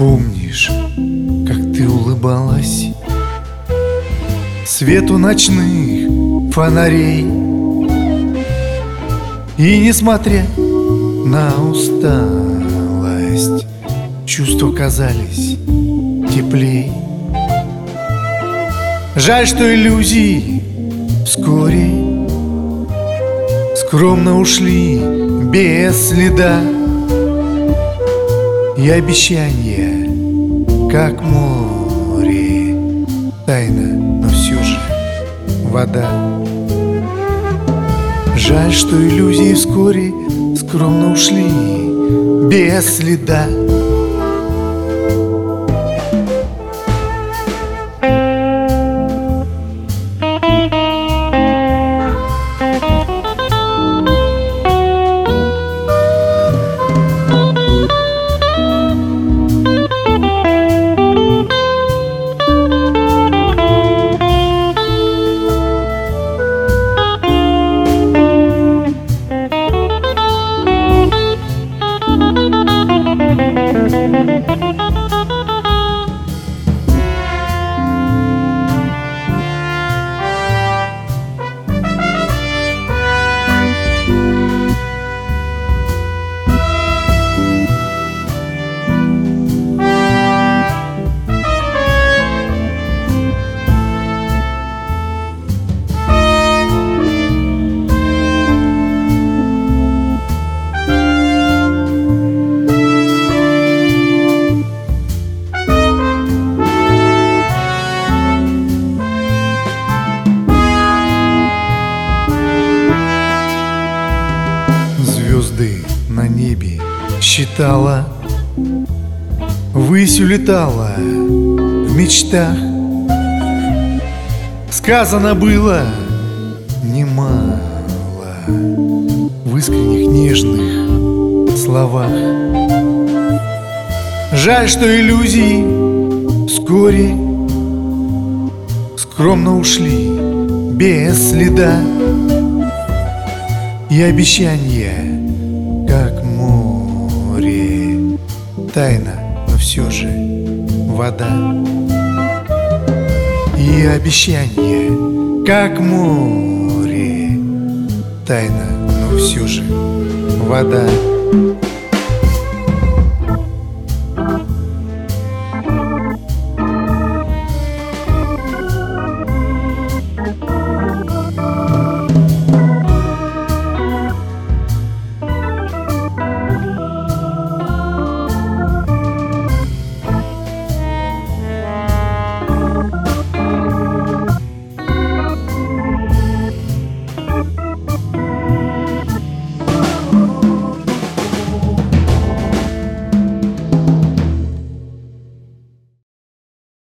Помнишь, как ты улыбалась? Свету ночных фонарей. И несмотря на усталость Чувства казались теплей. Жаль, что иллюзии вскоре Скромно ушли без следа. И обещания, как море. Тайна, но все же вода. Жаль, что иллюзии вскоре скромно ушли без следа Звезды на небе считала Высь улетала в мечтах. Сказано было немало В искренних нежных словах. Жаль, что иллюзии вскоре Скромно ушли без следа И обещания, Тайна, но все же вода. И обещания, как море. Тайна, но все же вода